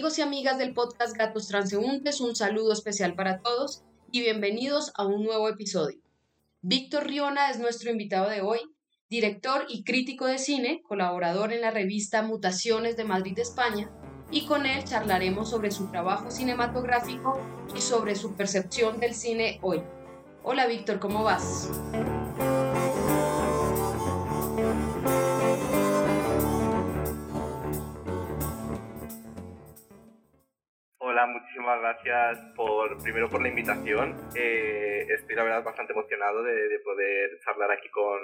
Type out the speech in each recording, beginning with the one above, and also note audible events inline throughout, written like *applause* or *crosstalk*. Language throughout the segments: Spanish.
Amigos y amigas del podcast Gatos Transeúntes, un saludo especial para todos y bienvenidos a un nuevo episodio. Víctor Riona es nuestro invitado de hoy, director y crítico de cine, colaborador en la revista Mutaciones de Madrid, España, y con él charlaremos sobre su trabajo cinematográfico y sobre su percepción del cine hoy. Hola Víctor, ¿cómo vas? Muchísimas gracias por primero por la invitación. Eh, estoy la verdad bastante emocionado de, poder charlar aquí con,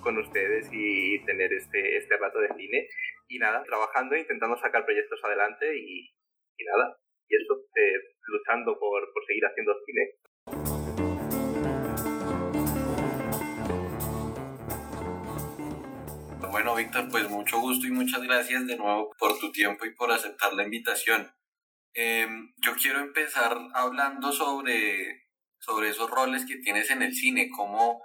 con, ustedes y tener este, este rato de cine. Y nada, trabajando, intentando sacar proyectos adelante y, y nada, y eso, eh, luchando por, por seguir haciendo cine. Bueno, Víctor, pues mucho gusto y muchas gracias de nuevo por tu tiempo y por aceptar la invitación. Em, yo quiero empezar hablando sobre, sobre esos roles que tienes en el cine, cómo,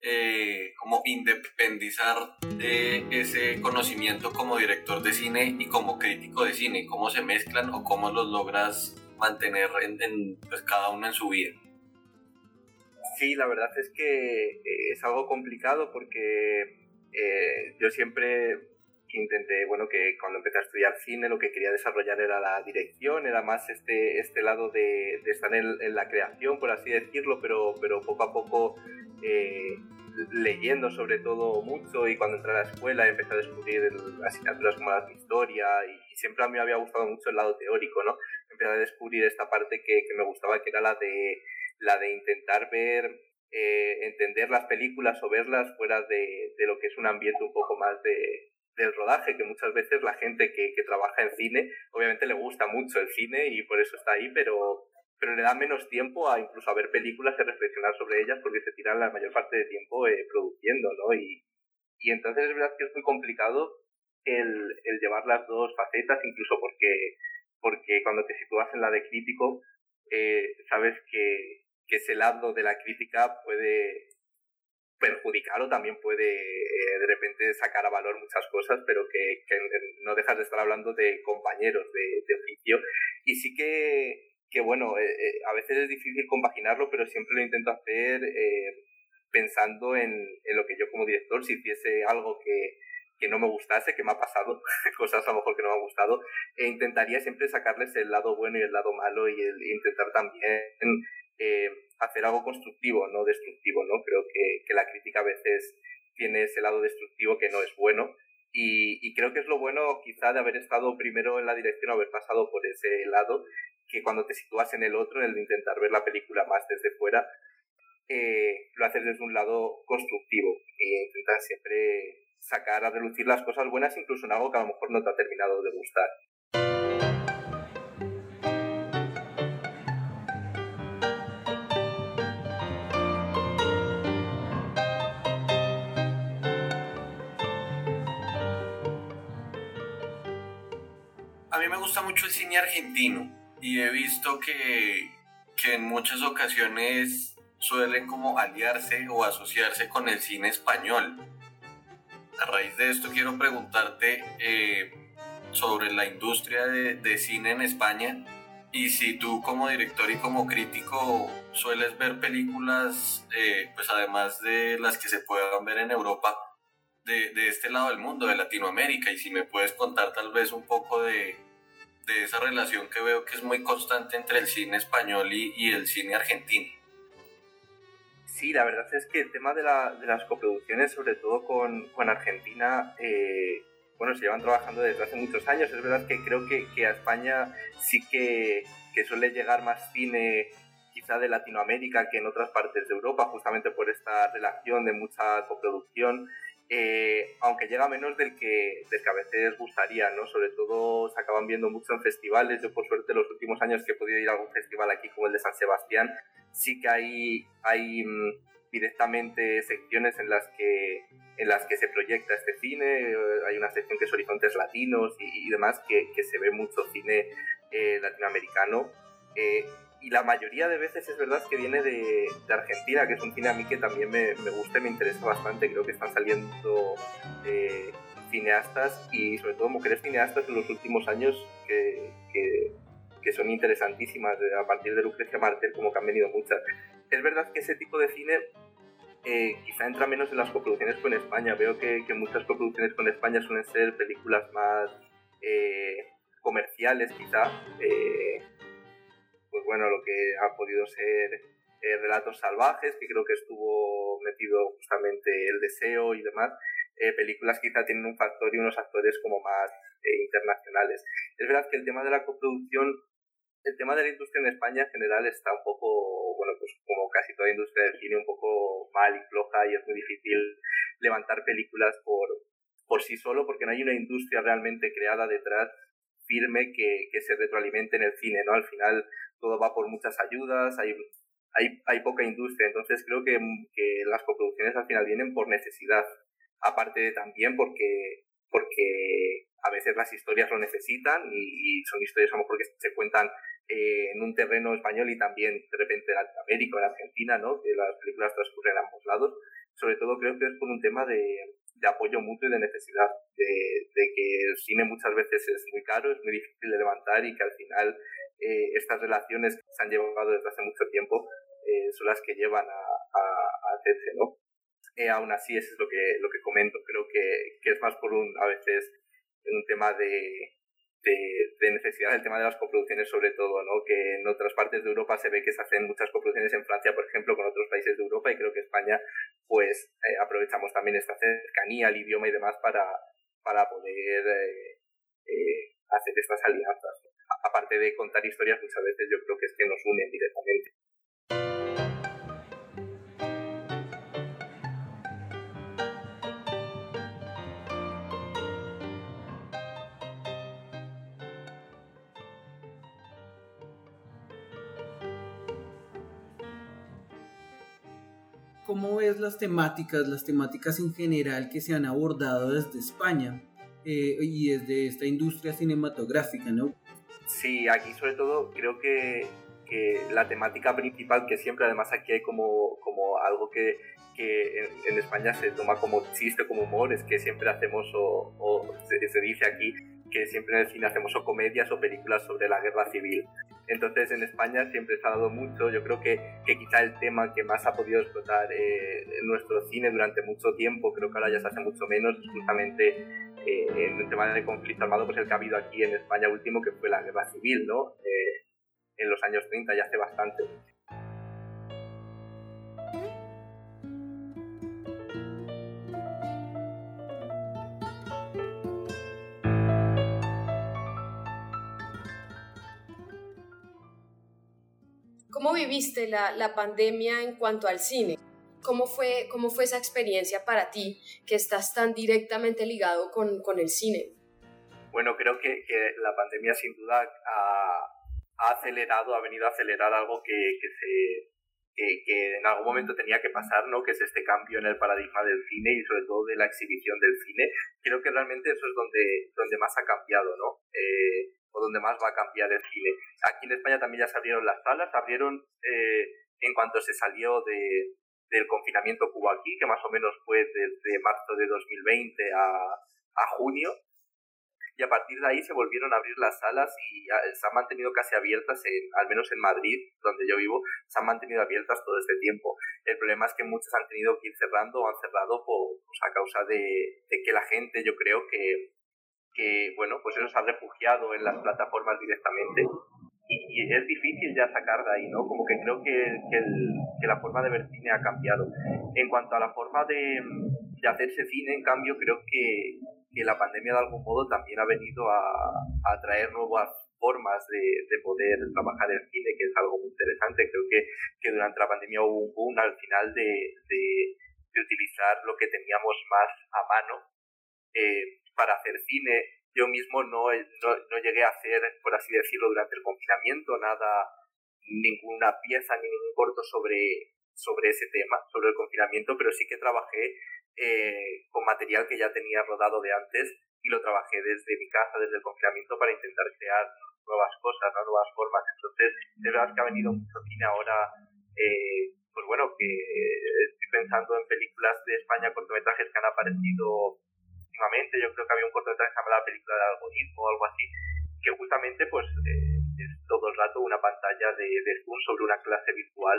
eh, cómo independizar de ese conocimiento como director de cine y como crítico de cine, cómo se mezclan o cómo los logras mantener en, pues, cada uno en su vida. Sí, la verdad es que eh, es algo complicado porque eh, yo siempre intenté, bueno, que cuando empecé a estudiar cine lo que quería desarrollar era la dirección, era más este, este lado de, estar en, la creación, por así decirlo, pero, pero poco a poco eh, leyendo sobre todo mucho y cuando entré a la escuela empecé a descubrir asignaturas como la historia y, siempre a mí me había gustado mucho el lado teórico, ¿no? Empecé a descubrir esta parte que, que me gustaba, que era la de, la de intentar ver eh, entender las películas o verlas fuera de, de, lo que es un ambiente un poco más de, del rodaje, que muchas veces la gente que, que, trabaja en cine, obviamente le gusta mucho el cine y por eso está ahí, pero, pero le da menos tiempo a incluso a ver películas y reflexionar sobre ellas porque se tiran la mayor parte del tiempo eh, produciendo, ¿no? Y, y entonces es verdad que es muy complicado el, el llevar las dos facetas, incluso porque, porque cuando te sitúas en la de crítico, eh, sabes que, que ese lado de la crítica puede perjudicar o también puede eh, de repente sacar a valor muchas cosas, pero que, no dejas de estar hablando de compañeros de, oficio. Y sí que, que bueno, eh, eh, a veces es difícil compaginarlo, pero siempre lo intento hacer pensando en, lo que yo como director, si hiciese algo que, que no me gustase, que me ha pasado, *laughs* cosas a lo mejor que no me ha gustado, e intentaría siempre sacarles el lado bueno y el lado malo y el, intentar también hacer algo constructivo, no destructivo, ¿no? Creo que, que, la crítica a veces tiene ese lado destructivo que no es bueno y, creo que es lo bueno quizá de haber estado primero en la dirección haber pasado por ese lado, que cuando te sitúas en el otro, en el de intentar ver la película más desde fuera, eh, lo haces desde un lado constructivo e intentas siempre sacar a relucir las cosas buenas incluso en algo que a lo mejor no te ha terminado de gustar. Gusta mucho el cine argentino y he visto que, que en muchas ocasiones suelen como aliarse o asociarse con el cine español. A raíz de esto quiero preguntarte eh, sobre la industria de, de, cine en España y si tú como director y como crítico sueles ver películas, eh, pues además de las que se puedan ver en Europa, de, de, este lado del mundo, de Latinoamérica, y si me puedes contar tal vez un poco de, de esa relación que veo que es muy constante entre el cine español y, y el cine argentino. Sí, la verdad es que el tema de, la, de las coproducciones, sobre todo con, con Argentina, eh, bueno, se llevan trabajando desde hace muchos años. Es verdad que creo que, que a España sí que, que, suele llegar más cine quizá de Latinoamérica que en otras partes de Europa, justamente por esta relación de mucha coproducción. Eh, aunque llega menos del que, del que a veces gustaría, ¿no? Sobre todo se acaban viendo mucho en festivales. Yo, por suerte, los últimos años que he podido ir a algún festival aquí, como el de San Sebastián, sí que hay, hay mm, directamente secciones en las que en las que se proyecta este cine, hay una sección que es Horizontes Latinos y, demás, que, que, se ve mucho cine eh, latinoamericano. Eh, y la mayoría de veces es verdad que viene de, de, Argentina, que es un cine a mí que también me, me gusta y me interesa bastante. Creo que están saliendo eh, cineastas y sobre todo mujeres cineastas en los últimos años que, que, que son interesantísimas a partir de Lucrecia Martel como que han venido muchas. Es verdad que ese tipo de cine eh, quizá entra menos en las coproducciones con España. Veo que, que, muchas coproducciones con España suelen ser películas más eh, comerciales, quizá. Eh, pues bueno, lo que ha podido ser eh, Relatos Salvajes, que creo que estuvo metido justamente El Deseo y demás. Eh, películas quizá tienen un factor y unos actores como más eh, internacionales. Es verdad que el tema de la coproducción el tema de la industria en España en general está un poco, bueno, pues como casi toda industria del cine, un poco mal y floja y es muy difícil levantar películas por, por sí solo porque no hay una industria realmente creada detrás firme que, que se retroalimente en el cine, ¿no? Al final todo va por muchas ayudas, hay, hay, hay poca industria, entonces creo que, que las coproducciones al final vienen por necesidad, aparte de también porque, porque a veces las historias lo necesitan y, son historias a lo mejor que se cuentan eh, en un terreno español y también de repente en América o en Argentina, ¿no? que las películas transcurren a ambos lados. Sobre todo creo que es por un tema de, de apoyo mutuo y de necesidad, de, de, que el cine muchas veces es muy caro, es muy difícil de levantar y que al final eh, estas relaciones que se han llevado desde hace mucho tiempo eh, son las que llevan a, a, a hacerse, ¿no? Eh, aún así, eso es lo que, lo que comento. Creo que, que es más por un, a veces, un tema de, de, necesidad el tema de las coproducciones sobre todo, ¿no? que en otras partes de Europa se ve que se hacen muchas coproducciones en Francia, por ejemplo, con otros países de Europa y creo que España pues eh, aprovechamos también esta cercanía al idioma y demás para, para poder eh, eh, hacer estas alianzas. Aparte de contar historias, muchas veces yo creo que es que nos unen directamente. ¿Cómo ves las temáticas, las temáticas en general que se han abordado desde España eh, y desde esta industria cinematográfica, no? Sí, aquí sobre todo creo que, la temática principal, que siempre además aquí hay como, algo que, en, España se toma como chiste, como humor, es que siempre hacemos o, se, dice aquí que siempre en el cine hacemos o comedias o películas sobre la guerra civil. Entonces en España siempre se ha dado mucho, yo creo que, que quizá el tema que más ha podido explotar eh, nuestro cine durante mucho tiempo, creo que ahora ya se hace mucho menos, justamente eh, en el tema del conflicto armado, pues el que ha habido aquí en España último, que fue la guerra civil, ¿no? Eh, en los años 30, ya hace bastante. ¿Cómo viviste la, pandemia en cuanto al cine? ¿Cómo fue, ¿Cómo fue esa experiencia para ti que estás tan directamente ligado con, con el cine? Bueno, creo que, que, la pandemia sin duda ha, ha, acelerado, ha venido a acelerar algo que, que se, que, que, en algún momento tenía que pasar, ¿no? que es este cambio en el paradigma del cine y sobre todo de la exhibición del cine. Creo que realmente eso es donde, donde más ha cambiado, ¿no? Eh, o donde más va a cambiar el cine. Aquí en España también ya se abrieron las salas, abrieron eh, en cuanto se salió de, del confinamiento que hubo aquí, que más o menos fue desde marzo de 2020 a, a junio, y a partir de ahí se volvieron a abrir las salas y se han mantenido casi abiertas, en, al menos en Madrid, donde yo vivo, se han mantenido abiertas todo este tiempo. El problema es que muchas han tenido que ir cerrando o han cerrado por, pues, a causa de, de que la gente, yo creo que que, bueno, pues eso se ha refugiado en las plataformas directamente y es difícil ya sacar de ahí, ¿no? Como que creo que, que, el, que la forma de ver cine ha cambiado. En cuanto a la forma de, de hacerse cine, en cambio, creo que, que, la pandemia de algún modo también ha venido a, a traer nuevas formas de, de, poder trabajar el cine, que es algo muy interesante. Creo que, que durante la pandemia hubo un boom al final de, de, de utilizar lo que teníamos más a mano eh, para hacer cine. Yo mismo no, no, no, llegué a hacer, por así decirlo, durante el confinamiento nada, ninguna pieza ni ningún corto sobre, sobre ese tema, sobre el confinamiento, pero sí que trabajé eh, con material que ya tenía rodado de antes y lo trabajé desde mi casa, desde el confinamiento, para intentar crear nuevas cosas, ¿no? nuevas formas. Entonces, de verdad que ha venido mucho cine ahora, eh, pues bueno, que estoy pensando en películas de España, cortometrajes que han aparecido yo creo que había un cortometraje llamado La película de algoritmo o algo así, que justamente pues eh, es todo el rato una pantalla de, de Zoom sobre una clase virtual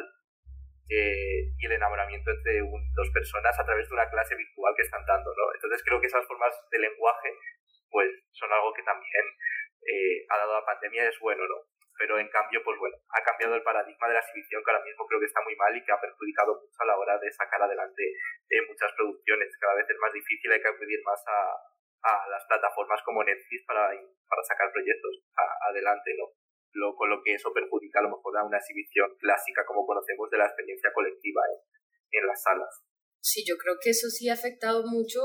eh, y el enamoramiento entre un, dos personas a través de una clase virtual que están dando, ¿no? Entonces creo que esas formas de lenguaje pues son algo que también eh, ha dado la pandemia es bueno, ¿no? Pero en cambio, pues bueno, ha cambiado el paradigma de la exhibición que ahora mismo creo que está muy mal y que ha perjudicado mucho a la hora de sacar adelante muchas producciones. Cada vez es más difícil, hay que acudir más a, a las plataformas como Netflix para, para sacar proyectos adelante, ¿no? Lo, con lo que eso perjudica a lo mejor a una exhibición clásica como conocemos de la experiencia colectiva en, las salas. Sí, yo creo que eso sí ha afectado mucho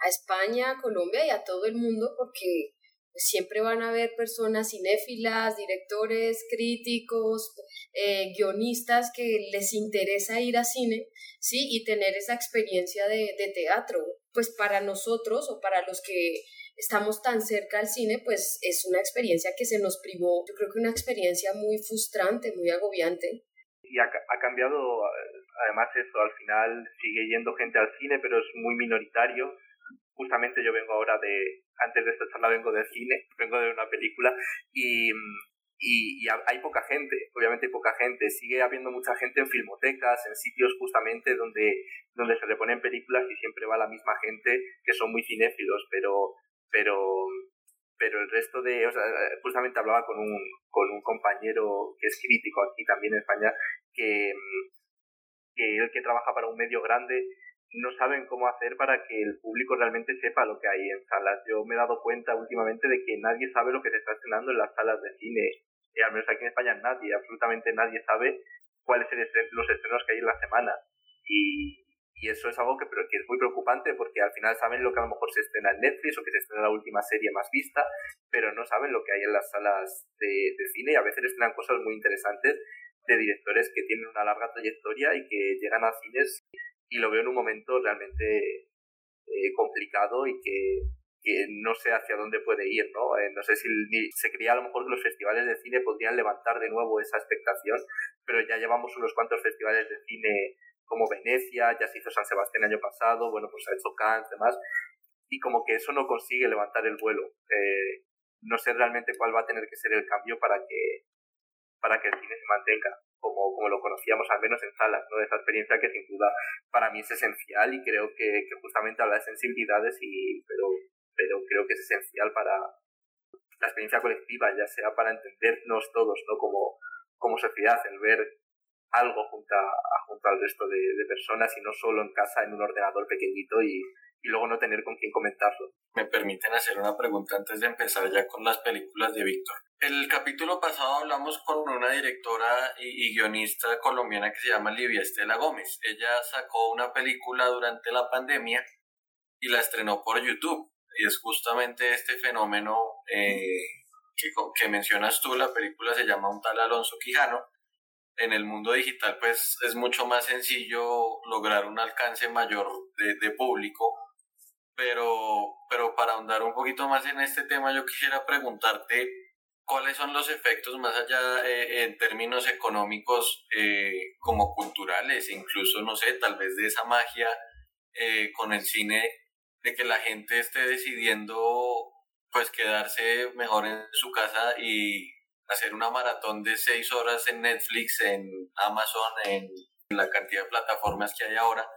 a España, a Colombia y a todo el mundo porque siempre van a haber personas cinéfilas, directores, críticos, eh, guionistas que les interesa ir a cine, ¿sí? Y tener esa experiencia de, de teatro pues para nosotros o para los que estamos tan cerca al cine, pues es una experiencia que se nos privó, yo creo que una experiencia muy frustrante, muy agobiante. Y ha, ha cambiado, además eso, al final sigue yendo gente al cine, pero es muy minoritario. Justamente yo vengo ahora de, antes de esta charla vengo del cine, vengo de una película y y, hay poca gente, obviamente hay poca gente, sigue habiendo mucha gente en filmotecas, en sitios justamente donde, donde se reponen películas y siempre va la misma gente que son muy cinéfilos, pero, pero, pero el resto de, o sea, justamente hablaba con un, con un compañero que es crítico aquí también en España, que, que el que trabaja para un medio grande no saben cómo hacer para que el público realmente sepa lo que hay en salas. Yo me he dado cuenta últimamente de que nadie sabe lo que se está estrenando en las salas de cine. Y al menos aquí en España nadie, absolutamente nadie sabe cuáles son los estrenos que hay en la semana. Y, y eso es algo que, que es muy preocupante porque al final saben lo que a lo mejor se estrena en Netflix o que se estrena la última serie más vista, pero no saben lo que hay en las salas de, de cine y a veces estrenan cosas muy interesantes de directores que tienen una larga trayectoria y que llegan a cines y lo veo en un momento realmente eh, complicado y que, que, no sé hacia dónde puede ir, ¿no? Eh, no sé si se creía a lo mejor que los festivales de cine podrían levantar de nuevo esa expectación, pero ya llevamos unos cuantos festivales de cine como Venecia, ya se hizo San Sebastián el año pasado, bueno, pues ha hecho Cannes, demás, y como que eso no consigue levantar el vuelo. Eh, no sé realmente cuál va a tener que ser el cambio para que, para que el cine se mantenga como, como lo conocíamos al menos en salas, ¿no? esa experiencia que sin duda para mí es esencial y creo que, que justamente habla de sensibilidades, y, pero, pero creo que es esencial para la experiencia colectiva, ya sea para entendernos todos ¿no? como, como sociedad, el ver algo junto, a, junto al resto de, de, personas y no solo en casa en un ordenador pequeñito y, y luego no tener con quién comentarlo. Me permiten hacer una pregunta antes de empezar ya con las películas de Víctor. El capítulo pasado hablamos con una directora y, guionista colombiana que se llama Livia Estela Gómez. Ella sacó una película durante la pandemia y la estrenó por YouTube. Y es justamente este fenómeno eh, que, que mencionas tú. La película se llama Un tal Alonso Quijano. En el mundo digital pues es mucho más sencillo lograr un alcance mayor de, de público pero, pero para ahondar un poquito más en este tema, yo quisiera preguntarte cuáles son los efectos más allá eh, en términos económicos eh, como culturales, incluso, no sé, tal vez de esa magia eh, con el cine, de que la gente esté decidiendo pues quedarse mejor en su casa y hacer una maratón de seis horas en Netflix, en Amazon, en la cantidad de plataformas que hay ahora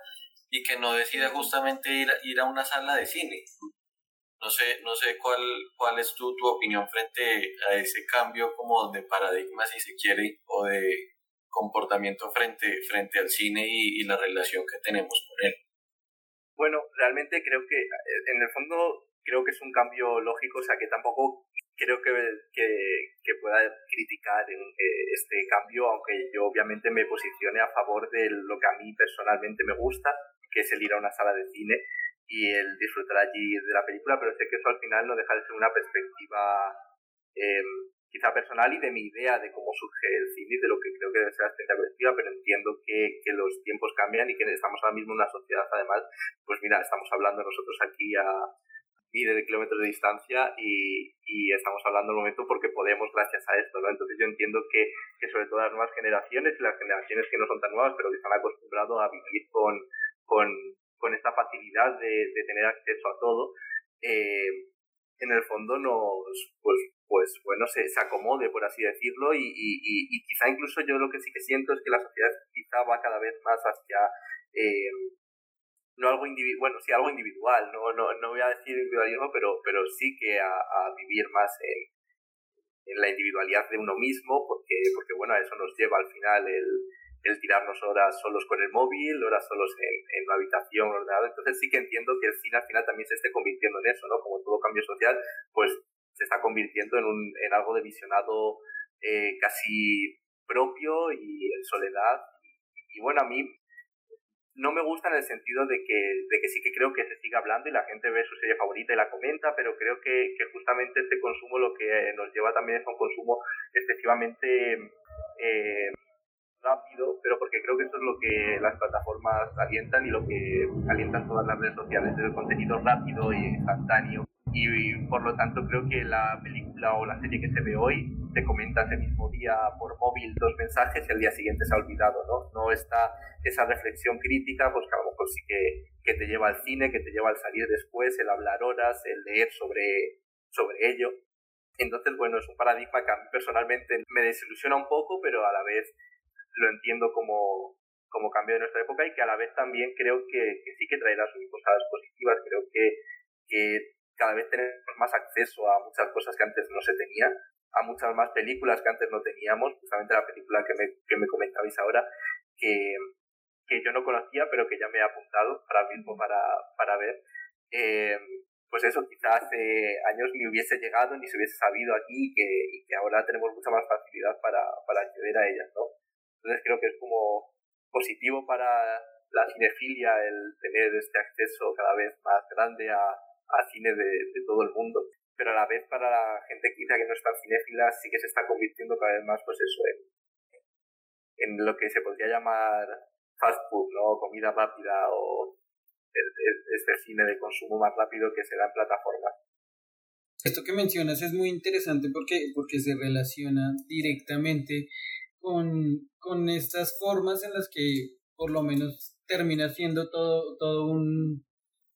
y que no decida justamente ir, ir a una sala de cine. No sé, no sé cuál, cuál es tu, tu opinión frente a ese cambio como de paradigma, si se quiere, o de comportamiento frente, frente al cine y, la relación que tenemos con él. Bueno, realmente creo que en el fondo creo que es un cambio lógico, o sea que tampoco creo que, que, que pueda criticar eh, este cambio, aunque yo obviamente me posicione a favor de lo que a mí personalmente me gusta que es el ir a una sala de cine y el disfrutar allí de la película, pero sé que eso al final no deja de ser una perspectiva em, quizá personal y de mi idea de cómo surge el cine y de lo que creo que debe ser la experiencia colectiva, pero entiendo que, que los tiempos cambian y que estamos ahora mismo en una sociedad, además, pues mira, estamos hablando nosotros aquí a miles de kilómetros de distancia y, y estamos hablando en momento porque podemos gracias a esto, ¿no? Entonces yo entiendo que, que sobre todo las nuevas generaciones y las generaciones que no son tan nuevas, pero que están acostumbrados a vivir con, con, con esta facilidad de, tener acceso a todo, eh, en el fondo nos, pues, pues bueno, se, se acomode, por así decirlo, y, quizá incluso yo lo que sí que siento es que la sociedad quizá va cada vez más hacia, eh, no algo individual, bueno, sí algo individual, no, no, no voy a decir individualismo, pero, pero sí que a, vivir más en, la individualidad de uno mismo, porque, porque bueno, eso nos lleva al final el, el tirarnos horas solos con el móvil, horas solos en, en una habitación ordenada. Entonces sí que entiendo que el cine al final también se esté convirtiendo en eso, ¿no? Como todo cambio social, pues se está convirtiendo en, un, en algo de visionado eh, casi propio y en soledad. Y, bueno, a mí no me gusta en el sentido de que, de que sí que creo que se sigue hablando y la gente ve su serie favorita y la comenta, pero creo que, que justamente este consumo lo que nos lleva también es a un consumo excesivamente... Eh, rápido, pero porque creo que eso es lo que las plataformas alientan y lo que alientan todas las redes sociales, el contenido rápido y instantáneo. Y, por lo tanto creo que la película o la serie que se ve hoy te comenta ese mismo día por móvil dos mensajes y al día siguiente se ha olvidado, ¿no? No está esa reflexión crítica, pues que a lo mejor sí que, que te lleva al cine, que te lleva al salir después, el hablar horas, el leer sobre, sobre ello. Entonces, bueno, es un paradigma que a mí personalmente me desilusiona un poco, pero a la vez lo entiendo como, como cambio de nuestra época y que a la vez también creo que, sí que traerá sus cosas positivas. Creo que, que cada vez tenemos más acceso a muchas cosas que antes no se tenían, a muchas más películas que antes no teníamos, justamente la película que me, que me comentabais ahora, que, que yo no conocía, pero que ya me he apuntado ahora mismo para, ver. Eh, pues eso, quizás hace años ni hubiese llegado, ni se hubiese sabido aquí y que, que ahora tenemos mucha más facilidad para, para acceder a ellas, ¿no? Entonces creo que es como positivo para la cinefilia el tener este acceso cada vez más grande a, a cine de, de, todo el mundo. Pero a la vez para la gente quizá que no es tan cinéfila sí que se está convirtiendo cada vez más pues eso en, en lo que se podría llamar fast food, ¿no? Comida rápida o este cine de consumo más rápido que se da en plataformas. Esto que mencionas es muy interesante porque, porque se relaciona directamente con, con estas formas en las que por lo menos termina siendo todo, todo, un,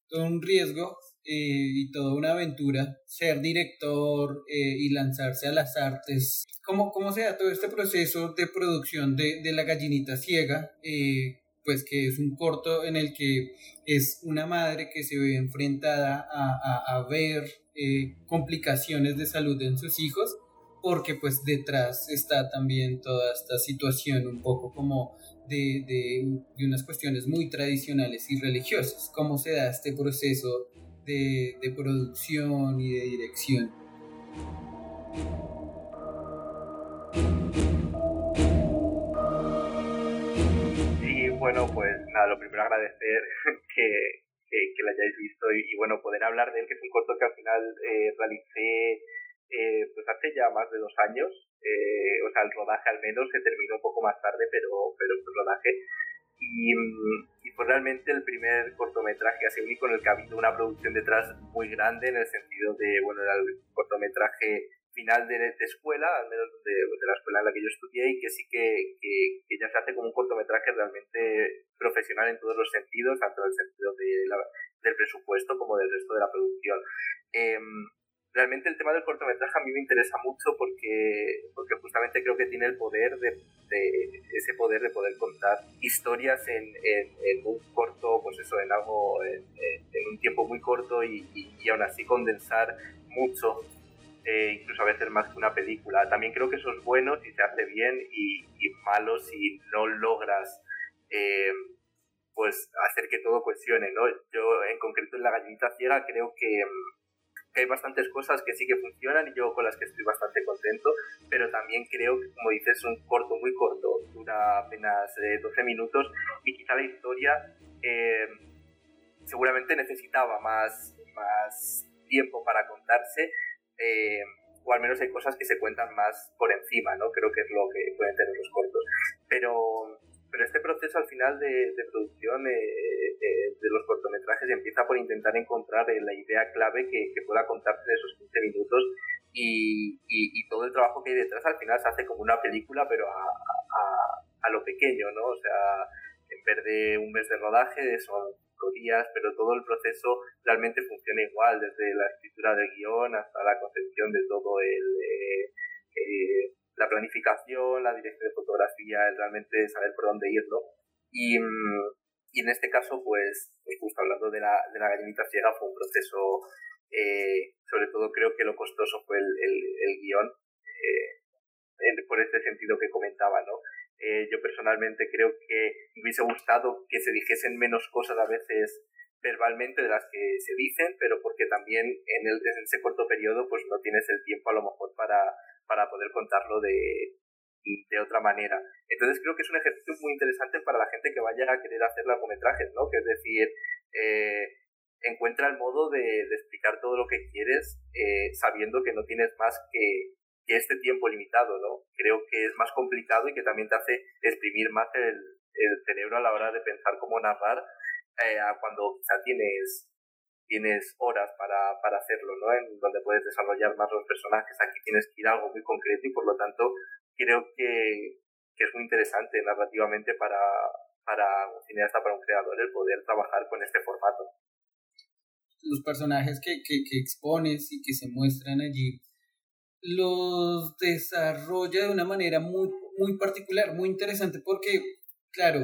todo un riesgo eh, y toda una aventura ser director eh, y lanzarse a las artes. ¿Cómo, ¿Cómo se da todo este proceso de producción de, de La gallinita ciega? Eh, pues que es un corto en el que es una madre que se ve enfrentada a, a, a ver complicaciones de salud en sus hijos porque pues detrás está también toda esta situación un poco como de, de, de unas cuestiones muy tradicionales y religiosas. ¿Cómo se da este proceso de, de producción y de dirección? Sí, bueno, pues nada, lo primero agradecer *laughs* que, que, que lo hayáis visto y, bueno, poder hablar de él, que es un corto que al final eh, realicé eh, pues hace ya más de dos años, eh, o sea, el rodaje al menos se terminó un poco más tarde, pero, pero el rodaje. Y, y, fue realmente el primer cortometraje así único en el que ha habido una producción detrás muy grande, en el sentido de, bueno, era el cortometraje final de, de escuela, al menos de, de, la escuela en la que yo estudié, y que sí que, que, que, ya se hace como un cortometraje realmente profesional en todos los sentidos, tanto en el sentido de la, del presupuesto como del resto de la producción. Eh, realmente el tema del cortometraje a mí me interesa mucho porque, porque justamente creo que tiene el poder de, ese poder de poder contar historias en, un corto, pues eso, en algo, en, un tiempo muy corto y, y, y, aún así condensar mucho, eh, incluso a veces más que una película. También creo que eso es bueno si se hace bien y, malo si no logras eh, pues hacer que todo cuestione, ¿no? Yo en concreto en La gallinita ciega creo que que hay bastantes cosas que sí que funcionan y yo con las que estoy bastante contento, pero también creo que, como dices, es un corto muy corto, dura apenas eh, 12 minutos y quizá la historia eh, seguramente necesitaba más, más tiempo para contarse. Eh, o al menos hay cosas que se cuentan más por encima, ¿no? Creo que es lo que pueden tener los cortos. Pero este proceso al final de, de producción eh, eh, de los cortometrajes empieza por intentar encontrar eh, la idea clave que, que, pueda contarse de esos 15 minutos y, y, y, todo el trabajo que hay detrás al final se hace como una película pero a, a, a lo pequeño, ¿no? O sea, en verde un mes de rodaje, son cinco días, pero todo el proceso realmente funciona igual, desde la escritura del guion hasta la concepción de todo el... Eh, eh, la planificación, la dirección de fotografía, el realmente saber por dónde irlo. Y, mm, y en este caso, pues, pues, justo hablando de la, de la gallinita ciega, fue un proceso, eh, sobre todo creo que lo costoso fue el, el, el guion, eh, por este sentido que comentaba, ¿no? Eh, yo personalmente creo que me hubiese gustado que se dijesen menos cosas a veces verbalmente de las que se dicen, pero porque también en, el, en ese corto periodo pues no tienes el tiempo a lo mejor para, para poder contarlo de, de otra manera. Entonces creo que es un ejercicio muy interesante para la gente que vaya a querer hacer largometrajes, ¿no? Que es decir, eh, encuentra el modo de, de, explicar todo lo que quieres eh, sabiendo que no tienes más que, que, este tiempo limitado, ¿no? Creo que es más complicado y que también te hace exprimir más el, el cerebro a la hora de pensar cómo narrar eh, a cuando quizá tienes tienes horas para, para hacerlo, ¿no? En donde puedes desarrollar más los personajes. Aquí tienes que ir a algo muy concreto y por lo tanto creo que, que es muy interesante narrativamente para, para un cineasta, para un creador, el poder trabajar con este formato. Los personajes que, que, que expones y que se muestran allí los desarrolla de una manera muy, muy particular, muy interesante, porque, claro,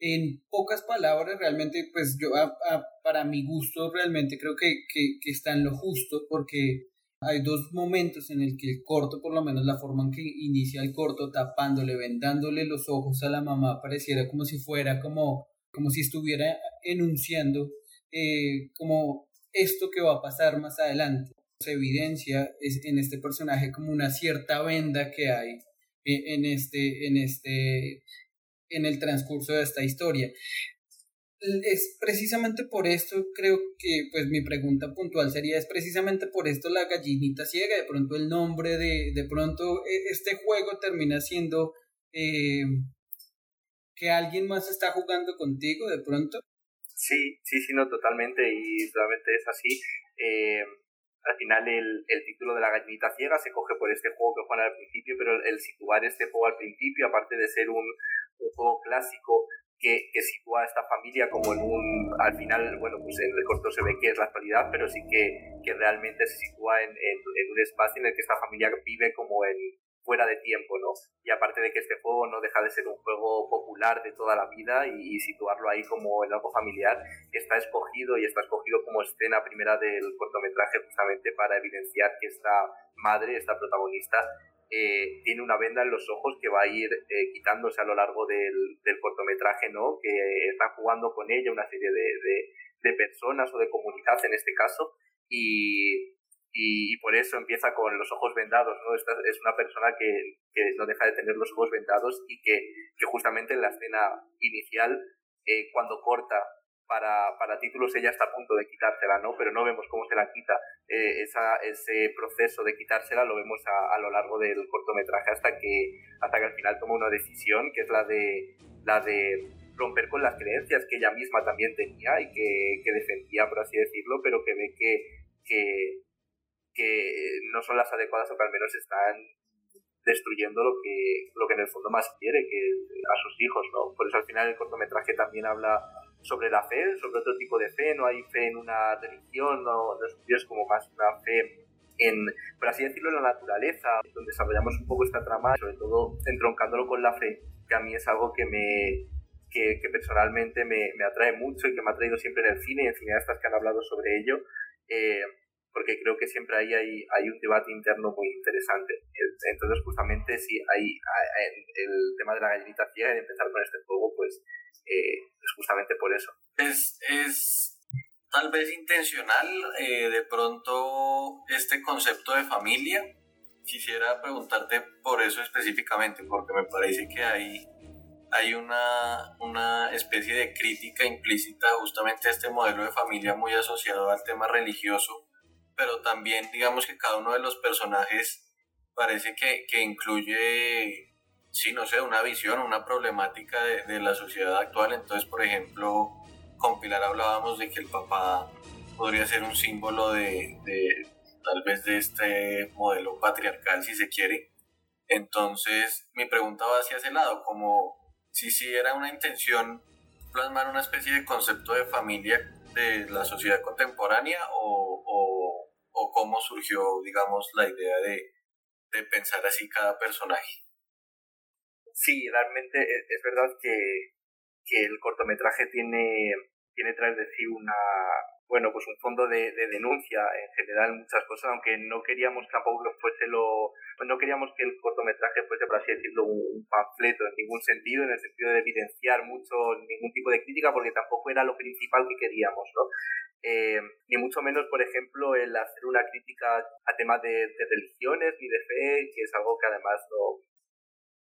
en pocas palabras, realmente, pues yo, para mi gusto, realmente creo que, que, que, está en lo justo, porque hay dos momentos en el que el corto, por lo menos la forma en que inicia el corto, tapándole, vendándole los ojos a la mamá, pareciera como si fuera como, como si estuviera enunciando eh, como esto que va a pasar más adelante. Se evidencia es, en este personaje como una cierta venda que hay eh, en este, en este en el transcurso de esta historia. Es precisamente por esto, creo que pues mi pregunta puntual sería, es precisamente por esto la gallinita ciega, de pronto el nombre de, de pronto e, este juego termina siendo eh, que alguien más está jugando contigo de pronto. Sí, sí, sí, no, totalmente, y realmente es así. Eh, al final el, el, título de la gallinita ciega se coge por este juego que juegan al principio, pero el, el situar este juego al principio, aparte de ser un, un juego clásico que, que, sitúa a esta familia como en un, al final, bueno, pues en el corto se ve que es la actualidad, pero sí que, que realmente se sitúa en, en, en, un espacio en el que esta familia vive como en fuera de tiempo, ¿no? Y aparte de que este juego no deja de ser un juego popular de toda la vida y, y situarlo ahí como en algo familiar, está escogido y está escogido como escena primera del cortometraje justamente para evidenciar que esta madre, esta protagonista, eh, tiene una venda en los ojos que va a ir eh, quitándose a lo largo del, del, cortometraje, ¿no? Que está jugando con ella una serie de, de, de personas o de comunidad en este caso y, y, por eso empieza con los ojos vendados, ¿no? Esta es una persona que, que no deja de tener los ojos vendados y que, que justamente en la escena inicial, eh, cuando corta para, para títulos ella está a punto de quitársela, ¿no? Pero no vemos cómo se la quita. Eh, esa, ese proceso de quitársela lo vemos a, lo largo del cortometraje hasta que, hasta que al final toma una decisión que es la de, la de romper con las creencias que ella misma también tenía y que, que defendía, por así decirlo, pero que ve que, que, que no son las adecuadas o que al menos están destruyendo lo que, lo que en el fondo más quiere, que a sus hijos, ¿no? Por eso al final el cortometraje también habla sobre la fe, sobre otro tipo de fe, no hay fe en una religión, no, no es como más una fe en, por así decirlo, en la naturaleza, donde desarrollamos un poco esta trama, sobre todo entroncándolo con la fe, que a mí es algo que me que, personalmente me, me, atrae mucho y que me ha traído siempre en el cine y en cineastas que han hablado sobre ello, eh, porque creo que siempre ahí hay, hay un debate interno muy interesante. Entonces, justamente, si hay, el tema de la gallinita ciega y empezar con este juego, pues eh, es justamente por eso. Es, es tal vez intencional eh, de pronto este concepto de familia. Quisiera preguntarte por eso específicamente, porque me parece que hay, hay una, una especie de crítica implícita justamente a este modelo de familia muy asociado al tema religioso, pero también digamos que cada uno de los personajes parece que, que incluye sí, no sé, una visión, una problemática de, de, la sociedad actual. Entonces, por ejemplo, con Pilar hablábamos de que el papá podría ser un símbolo de, de tal vez de este modelo patriarcal, si se quiere. Entonces, mi pregunta va hacia ese lado, como si sí si era una intención plasmar una especie de concepto de familia de la sociedad contemporánea o, o, cómo surgió, digamos, la idea de, de pensar así cada personaje. Sí, realmente e, es verdad que, que el cortometraje tiene, tiene tras de sí una, bueno, pues un fondo de, de, denuncia en general muchas cosas, aunque no queríamos que tampoco fuese lo, no queríamos que el cortometraje fuese, por así decirlo, un, panfleto en ningún sentido, en el sentido de evidenciar mucho ningún tipo de crítica, porque tampoco era lo principal que queríamos, ¿no? Eh, ni mucho menos, por ejemplo, el hacer una crítica a temas de, religiones ni de fe, que es algo que además no,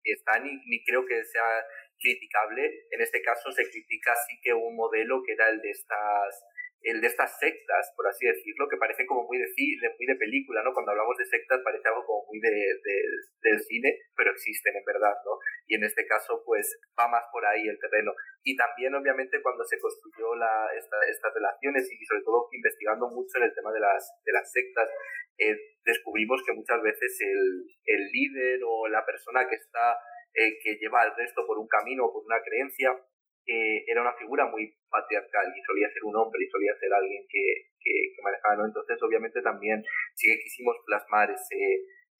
está ni, ni creo que sea criticable. En este caso se critica sí que un modelo que era el de estas el de estas sectas, por así decirlo, que parece como muy de, de, muy de película, ¿no? Cuando hablamos de sectas parece algo como muy de, de, del cine, pero existen en verdad, ¿no? Y en este caso, pues va más por ahí el terreno. Y también, obviamente, cuando se construyó la, esta, estas relaciones y sobre todo investigando mucho en el tema de las, de las sectas, eh, descubrimos que muchas veces el, el líder o la persona que está, eh, que lleva al resto por un camino o por una creencia, era una figura muy patriarcal y solía ser un hombre y solía ser alguien que, que, manejaba, ¿no? Entonces, obviamente, también sí que quisimos plasmar ese,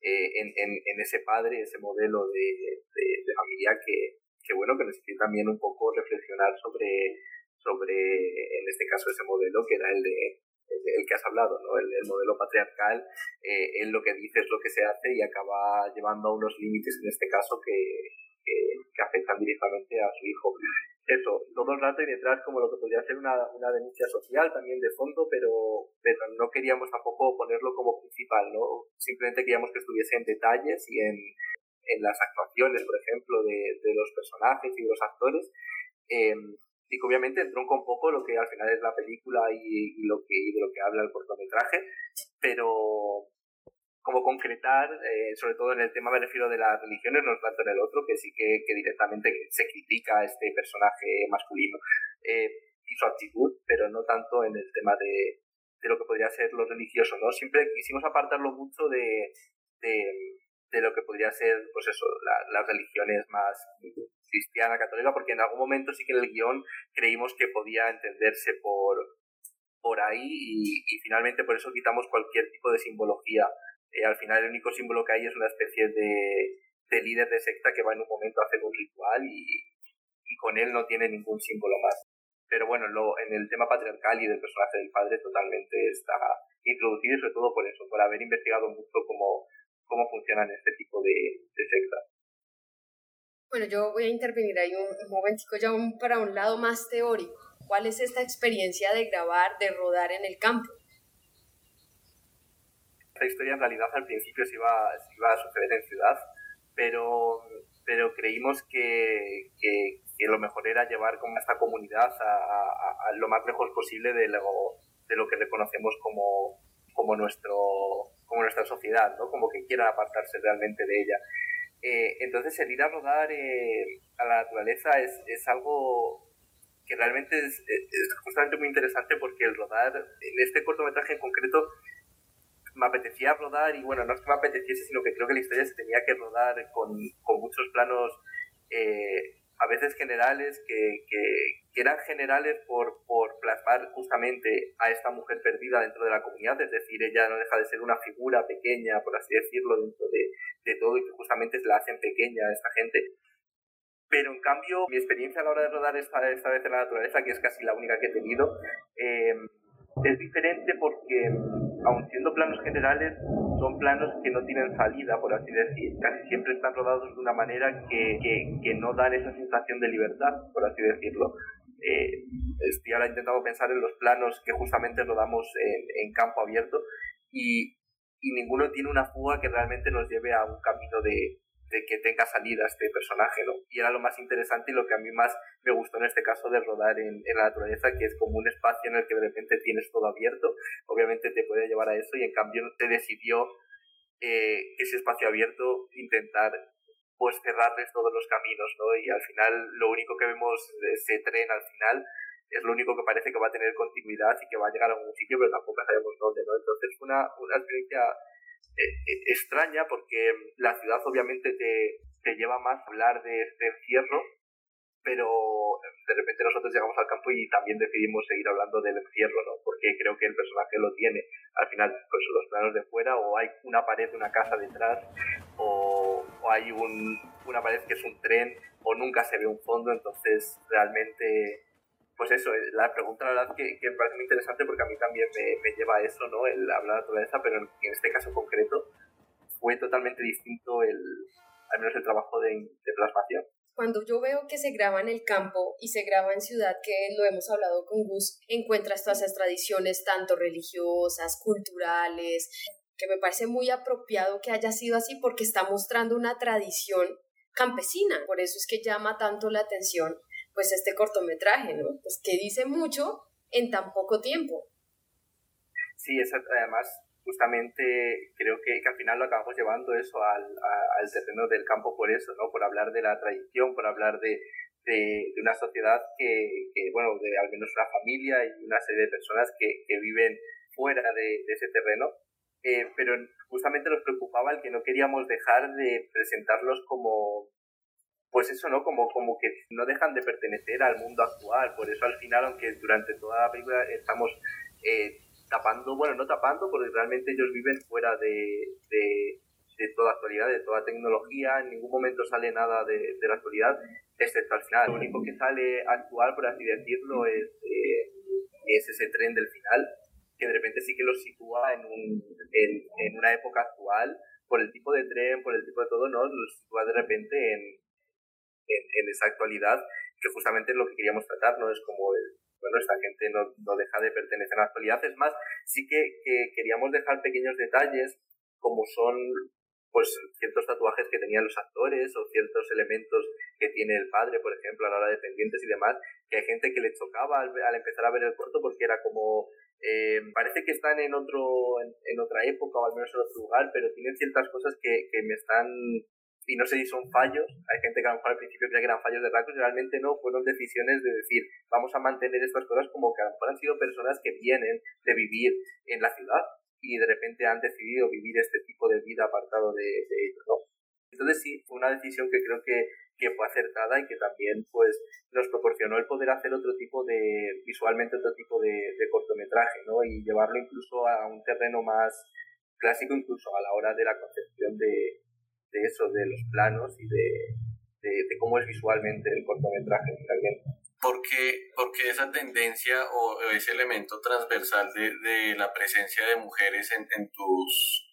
eh, en, en, ese padre, ese modelo de, de, familia que, que, bueno, que necesita también un poco reflexionar sobre, sobre, en este caso, ese modelo que era el de el que has hablado, ¿no? el, modelo patriarcal, eh, él lo que dice es lo que se hace y acaba llevando a unos límites, en este caso, que, que, que afectan directamente a su hijo eso, todo el rato y detrás como lo que podría ser una, una denuncia social también de fondo, pero, pero no queríamos tampoco ponerlo como principal, ¿no? Simplemente queríamos que estuviese en detalles y en, en las actuaciones, por ejemplo, de, de los personajes y de los actores. Eh, y que obviamente entronca un poco lo que al final es la película y, lo que, de lo que habla el cortometraje, pero, como concretar, eh, sobre todo en el tema me refiero de las religiones, no tanto en el otro, que sí que, directamente se critica a este personaje masculino eh, y su actitud, pero no tanto en el tema de, de, lo que podría ser lo religioso, ¿no? Siempre quisimos apartarlo mucho de, de lo que podría ser, pues eso, las religiones más cristiana, católica, porque en algún momento sí que en el guion creímos que podía entenderse por, por ahí y, y finalmente por eso quitamos cualquier tipo de simbología eh, al final el único símbolo que hay es una especie de, de líder de secta que va en un momento a hacer un ritual y, y con él no tiene ningún símbolo más. Pero bueno, lo, en el tema patriarcal y del personaje del padre totalmente está introducido y sobre todo por eso, por haber investigado mucho cómo, cómo funcionan este tipo de, de sectas. Bueno, yo voy a intervenir ahí un, un momentico ya un, para un lado más teórico. ¿Cuál es esta experiencia de grabar, de rodar en el campo? esta historia en realidad al principio se iba, se iba a suceder en ciudad, pero, pero creímos que, que, lo mejor era llevar como esta comunidad a, a, lo más lejos posible de lo, de lo que reconocemos como, como, nuestro, como nuestra sociedad, ¿no? como que quiera apartarse realmente de ella. Eh, entonces el ir a rodar eh, a la naturaleza es, es algo que realmente es, es, justamente muy interesante porque el rodar en este cortometraje en concreto me apetecía rodar y bueno, no es que me apeteciese, sino que creo que la historia se tenía que rodar con, con muchos planos eh, a veces generales, que, que, eran generales por, por plasmar justamente a esta mujer perdida dentro de la comunidad, es decir, ella no deja de ser una figura pequeña, por así decirlo, dentro de, de todo y que justamente la hacen pequeña a esta gente. Pero en cambio, mi experiencia a la hora de rodar esta, esta vez en la naturaleza, que es casi la única que he tenido, eh, es diferente porque, aun siendo planos generales, son planos que no tienen salida, por así decir. Casi siempre están rodados de una manera que, que, que no dan esa sensación de libertad, por así decirlo. Eh, estoy ahora intentando pensar en los planos que justamente rodamos en, en campo abierto y, y ninguno tiene una fuga que realmente nos lleve a un camino de, de que tenga salida este personaje, ¿no? Y era lo más interesante y lo que a mí más me gustó en este caso de rodar en, en, la naturaleza, que es como un espacio en el que de repente tienes todo abierto, obviamente te puede llevar a eso y en cambio te decidió eh, ese espacio abierto intentar pues cerrarles todos los caminos, ¿no? Y al final lo único que vemos de ese tren al final es lo único que parece que va a tener continuidad y que va a llegar a algún sitio, pero tampoco sabemos dónde, ¿no? Entonces fue una, una experiencia extraña porque la ciudad obviamente te, te lleva más a hablar de este encierro, pero de repente nosotros llegamos al campo y también decidimos seguir hablando del encierro, ¿no? Porque creo que el personaje lo tiene. Al final, pues los planos de fuera, o hay una pared de una casa detrás, o, hay un, una pared que es un tren, o nunca se ve un fondo, entonces realmente pues eso, eh, la pregunta la verdad que, que me parece muy interesante porque a mí también me, me lleva a eso, ¿no? El hablar de naturaleza, pero en, este caso concreto fue totalmente distinto el, al menos el trabajo de, de plasmación. Cuando yo veo que se graba en el campo y se graba en ciudad, que lo hemos hablado con Gus, encuentras todas esas tradiciones, tanto religiosas, culturales, que me parece muy apropiado que haya sido así porque está mostrando una tradición campesina. Por eso es que llama tanto la atención pues este cortometraje, ¿no? Pues que dice mucho en tan poco tiempo. Sí, es, además justamente creo que, al final lo acabamos llevando eso al, al, terreno del campo por eso, ¿no? Por hablar de la tradición, por hablar de, de, una sociedad que, que, bueno, de al menos una familia y una serie de personas que, que viven fuera de, de ese terreno. Eh, pero justamente nos preocupaba el que no queríamos dejar de presentarlos como pues eso, ¿no? Como, como que no dejan de pertenecer al mundo actual. Por eso al final, aunque durante toda la película estamos eh, tapando, bueno, no tapando, porque realmente ellos viven fuera de, de, toda actualidad, de toda tecnología, en ningún momento sale nada de, la actualidad, excepto al final. Lo único que sale actual, por así decirlo, es, eh, es ese tren del final, que de repente sí que los sitúa en, un, en, en una época actual, por el tipo de tren, por el tipo de todo, ¿no? Los sitúa de repente en, en, esa actualidad, que justamente es lo que queríamos tratar, ¿no? Es como, bueno, esta gente no, no, deja de pertenecer a la actualidad. Es más, sí que, que queríamos dejar pequeños detalles, como son pues ciertos tatuajes que tenían los actores o ciertos elementos que tiene el padre, por ejemplo, a la hora de pendientes y demás, que hay gente que le chocaba al, al empezar a ver el corto porque era como, eh, parece que están en otro en, en, otra época o al menos en otro lugar, pero tienen ciertas cosas que, que me están y no sé si son fallos, hay gente que a lo mejor al principio creía que eran fallos de rasgos y realmente no, fueron decisiones de decir, vamos a mantener estas cosas como que a lo mejor han sido personas que vienen de vivir en la ciudad y de repente han decidido vivir este tipo de vida apartado de, de ellos, ¿no? Entonces sí, fue una decisión que creo que, que fue acertada y que también pues nos proporcionó el poder hacer otro tipo de, visualmente otro tipo de, de cortometraje, ¿no? Y llevarlo incluso a un terreno más clásico, incluso a la hora de la concepción de, de eso, de los planos y de, de, cómo es visualmente el cortometraje realmente. ¿Por qué, porque esa tendencia o ese elemento transversal de, de la presencia de mujeres en, en tus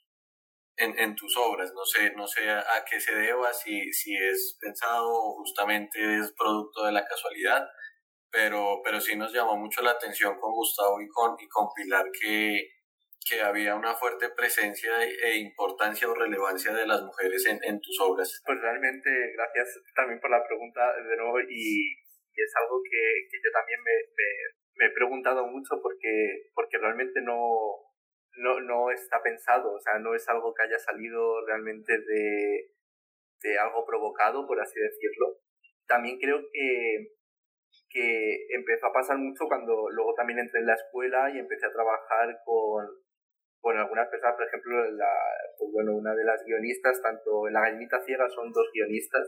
en, en, tus obras. No sé, no sé a, qué se deba, si, si es pensado o justamente es producto de la casualidad, pero, pero sí nos llamó mucho la atención con Gustavo y con, y con Pilar que, que había una fuerte presencia e importancia o relevancia de las mujeres en, en tus obras. Pues realmente, gracias también por la pregunta de nuevo y, es algo que, que yo también me, me, he preguntado mucho porque, porque realmente no, no, no está pensado, o sea, no es algo que haya salido realmente de, de algo provocado, por así decirlo. También creo que, que empezó a pasar mucho cuando luego también entré en la escuela y empecé a trabajar con, con algunas personas, por ejemplo, la, pues bueno, una de las guionistas, tanto en La Gallinita Ciega son dos guionistas,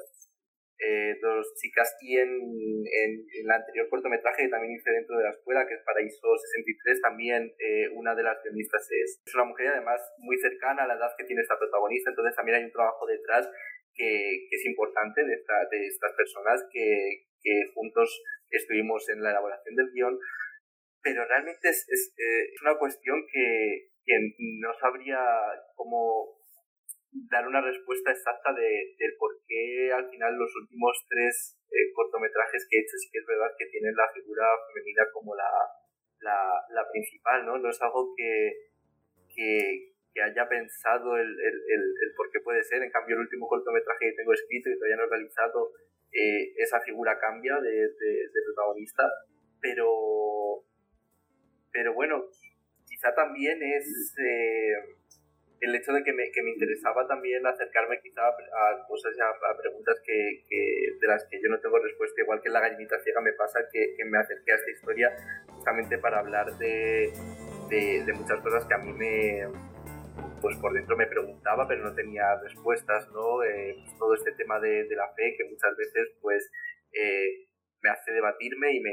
eh, dos chicas, y en, en, el anterior cortometraje que también hice dentro de la escuela, que es Paraíso 63, también eh, una de las guionistas es, es una mujer además muy cercana a la edad que tiene esta protagonista, entonces también hay un trabajo detrás que, que es importante de, esta, de estas personas que, que juntos estuvimos en la elaboración del guion, pero realmente es, es, eh, es una cuestión que, que no sabría cómo dar una respuesta exacta de, del por qué al final los últimos tres eh, cortometrajes que he hecho sí que es verdad que tienen la figura femenina como la, la, la principal, ¿no? No es algo que, que, que haya pensado el, el, el, el, por qué puede ser. En cambio, el último cortometraje que tengo escrito y todavía no he realizado, eh, esa figura cambia de, de, de protagonista, pero, pero bueno, quizá también es eh, el hecho de que me, que me interesaba también acercarme quizá a, cosas, a, a preguntas que, que, de las que yo no tengo respuesta, igual que en la gallinita ciega me pasa que, que me acerqué a esta historia justamente para hablar de, de, de, muchas cosas que a mí me pues por dentro me preguntaba pero no tenía respuestas, ¿no? Eh, todo este tema de, de, la fe que muchas veces pues eh, me hace debatirme y, me,